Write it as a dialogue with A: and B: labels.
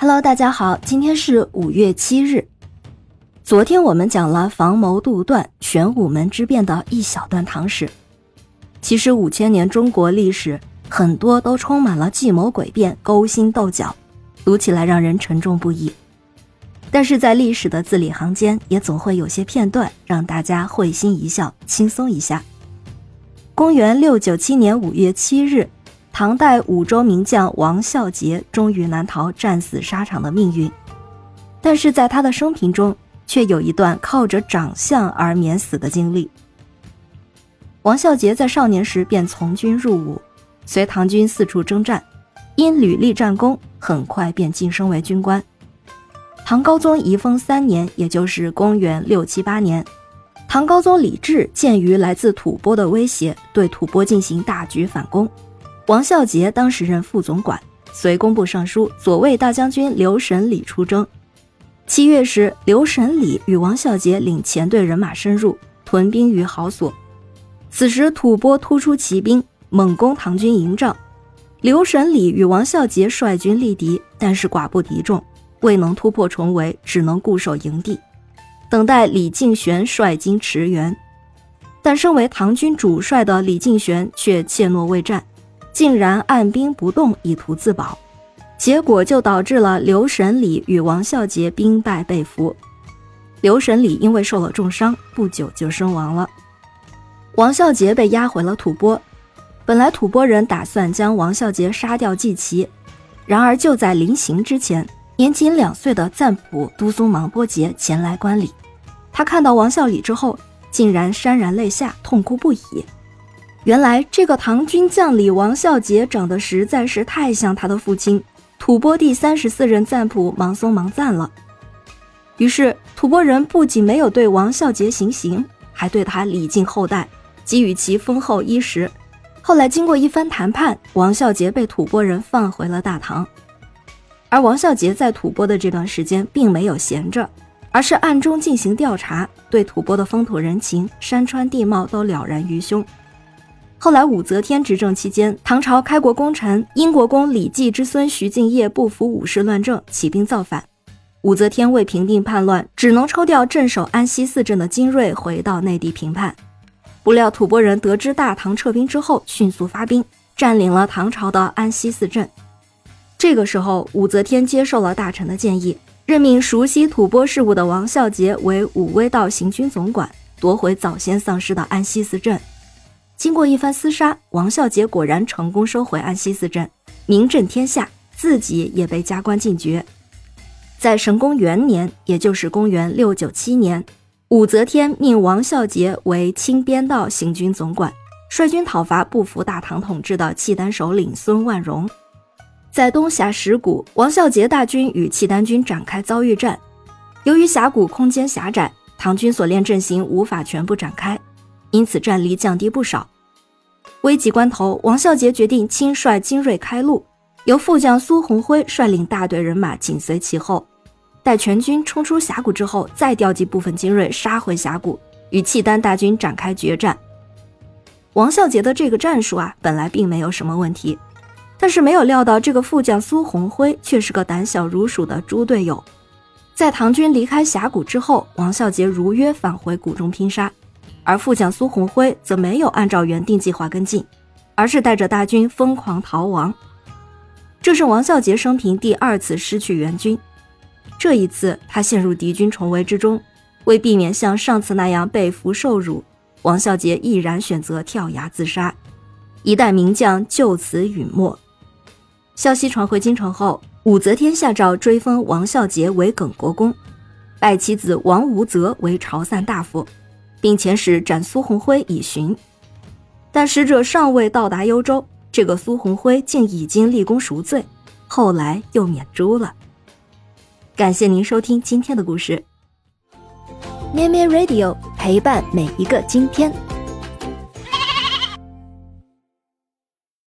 A: Hello，大家好，今天是五月七日。昨天我们讲了房谋杜断、玄武门之变的一小段唐史。其实五千年中国历史很多都充满了计谋诡辩、勾心斗角，读起来让人沉重不已。但是在历史的字里行间，也总会有些片段让大家会心一笑、轻松一下。公元六九七年五月七日。唐代武州名将王孝杰终于难逃战死沙场的命运，但是在他的生平中，却有一段靠着长相而免死的经历。王孝杰在少年时便从军入伍，随唐军四处征战，因屡立战功，很快便晋升为军官。唐高宗仪封三年，也就是公元六七八年，唐高宗李治鉴于来自吐蕃的威胁，对吐蕃进行大举反攻。王孝杰当时任副总管，随工部尚书、左卫大将军刘审礼出征。七月时，刘审礼与王孝杰领前队人马深入，屯兵于好所。此时，吐蕃突出骑兵，猛攻唐军营帐。刘审礼与王孝杰率军力敌，但是寡不敌众，未能突破重围，只能固守营地，等待李敬玄率军驰援。但身为唐军主帅的李敬玄却怯懦未战。竟然按兵不动，以图自保，结果就导致了刘神礼与王孝杰兵败被俘。刘神礼因为受了重伤，不久就身亡了。王孝杰被押回了吐蕃。本来吐蕃人打算将王孝杰杀掉祭旗，然而就在临行之前，年仅两岁的赞普都松芒波杰前来观礼。他看到王孝礼之后，竟然潸然泪下，痛哭不已。原来这个唐军将领王孝杰长得实在是太像他的父亲吐蕃第三十四任赞普芒松芒赞了。于是吐蕃人不仅没有对王孝杰行刑，还对他礼敬厚待，给予其丰厚衣食。后来经过一番谈判，王孝杰被吐蕃人放回了大唐。而王孝杰在吐蕃的这段时间并没有闲着，而是暗中进行调查，对吐蕃的风土人情、山川地貌都了然于胸。后来，武则天执政期间，唐朝开国功臣英国公李继之孙徐敬业不服武士乱政，起兵造反。武则天为平定叛乱，只能抽调镇守安西四镇的精锐回到内地平叛。不料吐蕃人得知大唐撤兵之后，迅速发兵，占领了唐朝的安西四镇。这个时候，武则天接受了大臣的建议，任命熟悉吐蕃事务的王孝杰为武威道行军总管，夺回早先丧失的安西四镇。经过一番厮杀，王孝杰果然成功收回安西四镇，名震天下，自己也被加官进爵。在神功元年，也就是公元六九七年，武则天命王孝杰为清边道行军总管，率军讨伐不服大唐统治的契丹首领孙万荣。在东峡石谷，王孝杰大军与契丹军展开遭遇战。由于峡谷空间狭窄，唐军所练阵型无法全部展开。因此战力降低不少。危急关头，王孝杰决定亲率精锐开路，由副将苏鸿辉率领大队人马紧随其后。待全军冲出峡谷之后，再调集部分精锐杀回峡谷，与契丹大军展开决战。王孝杰的这个战术啊，本来并没有什么问题，但是没有料到这个副将苏鸿辉却是个胆小如鼠的猪队友。在唐军离开峡谷之后，王孝杰如约返回谷中拼杀。而副将苏鸿辉则没有按照原定计划跟进，而是带着大军疯狂逃亡。这是王孝杰生平第二次失去援军，这一次他陷入敌军重围之中，为避免像上次那样被俘受辱，王孝杰毅然选择跳崖自杀。一代名将就此陨没。消息传回京城后，武则天下诏追封王孝杰为耿国公，拜其子王无泽为朝散大夫。并遣使斩苏红辉以寻，但使者尚未到达幽州，这个苏红辉竟已经立功赎罪，后来又免诛了。感谢您收听今天的故事，咩咩 Radio 陪伴每一个今天。